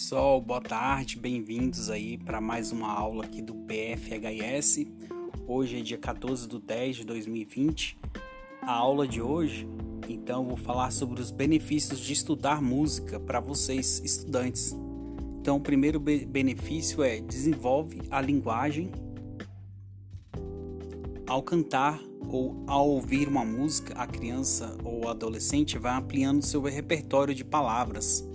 pessoal, boa tarde, bem-vindos aí para mais uma aula aqui do PFHS. Hoje é dia 14 de 10 de 2020. A aula de hoje, então, vou falar sobre os benefícios de estudar música para vocês, estudantes. Então, o primeiro be benefício é desenvolve a linguagem. Ao cantar ou ao ouvir uma música, a criança ou adolescente vai ampliando seu repertório de palavras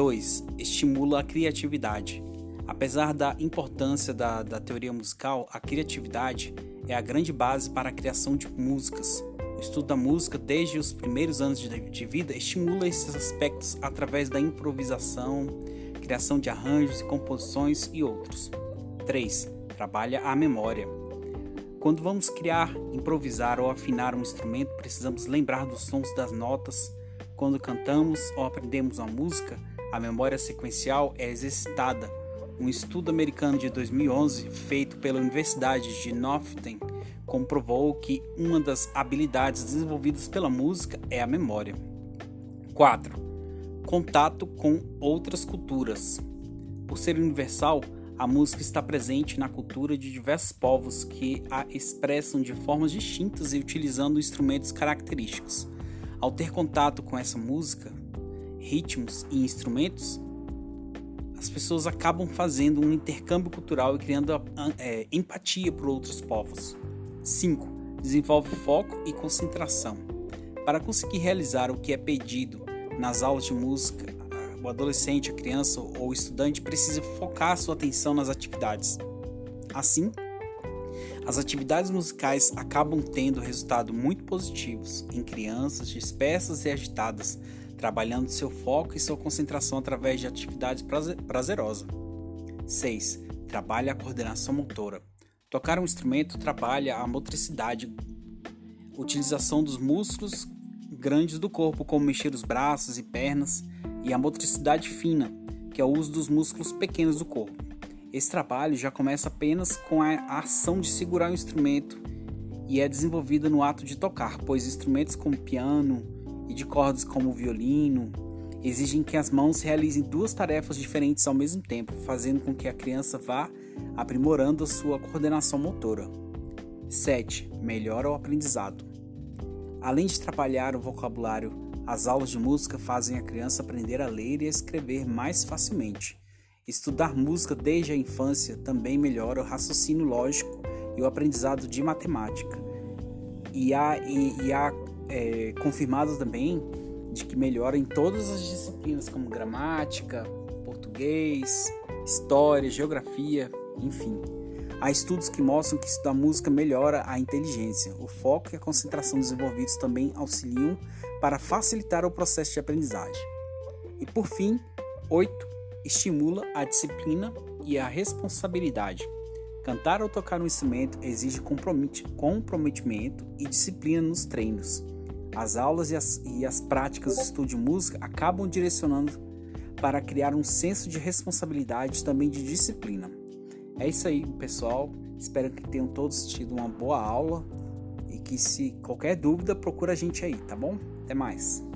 2. Estimula a criatividade. Apesar da importância da, da teoria musical, a criatividade é a grande base para a criação de músicas. O estudo da música, desde os primeiros anos de, de vida, estimula esses aspectos através da improvisação, criação de arranjos e composições e outros. 3. Trabalha a memória. Quando vamos criar, improvisar ou afinar um instrumento, precisamos lembrar dos sons das notas. Quando cantamos ou aprendemos uma música, a memória sequencial é exercitada. Um estudo americano de 2011, feito pela Universidade de Northern, comprovou que uma das habilidades desenvolvidas pela música é a memória. 4. Contato com outras culturas. Por ser universal, a música está presente na cultura de diversos povos que a expressam de formas distintas e utilizando instrumentos característicos. Ao ter contato com essa música, ritmos e instrumentos, as pessoas acabam fazendo um intercâmbio cultural e criando é, empatia por outros povos. 5. Desenvolve foco e concentração. Para conseguir realizar o que é pedido nas aulas de música, o adolescente, a criança ou o estudante precisa focar sua atenção nas atividades. Assim, as atividades musicais acabam tendo resultados muito positivos em crianças dispersas e agitadas, trabalhando seu foco e sua concentração através de atividades prazerosas. 6. Trabalha a coordenação motora. Tocar um instrumento trabalha a motricidade, utilização dos músculos grandes do corpo, como mexer os braços e pernas, e a motricidade fina, que é o uso dos músculos pequenos do corpo. Esse trabalho já começa apenas com a ação de segurar o instrumento e é desenvolvida no ato de tocar, pois instrumentos como piano, e de cordas como o violino exigem que as mãos realizem duas tarefas diferentes ao mesmo tempo, fazendo com que a criança vá aprimorando a sua coordenação motora. 7. Melhora o aprendizado. Além de trabalhar o vocabulário, as aulas de música fazem a criança aprender a ler e a escrever mais facilmente. Estudar música desde a infância também melhora o raciocínio lógico e o aprendizado de matemática. E há, e, e há é, confirmado também de que melhora em todas as disciplinas, como gramática, português, história, geografia, enfim. Há estudos que mostram que estudar música melhora a inteligência, o foco e a concentração desenvolvidos também auxiliam para facilitar o processo de aprendizagem. E por fim, 8. Estimula a disciplina e a responsabilidade. Cantar ou tocar um instrumento exige comprometimento e disciplina nos treinos. As aulas e as, e as práticas do estudo de música acabam direcionando para criar um senso de responsabilidade e também de disciplina. É isso aí, pessoal. Espero que tenham todos tido uma boa aula e que se qualquer dúvida procura a gente aí, tá bom? Até mais.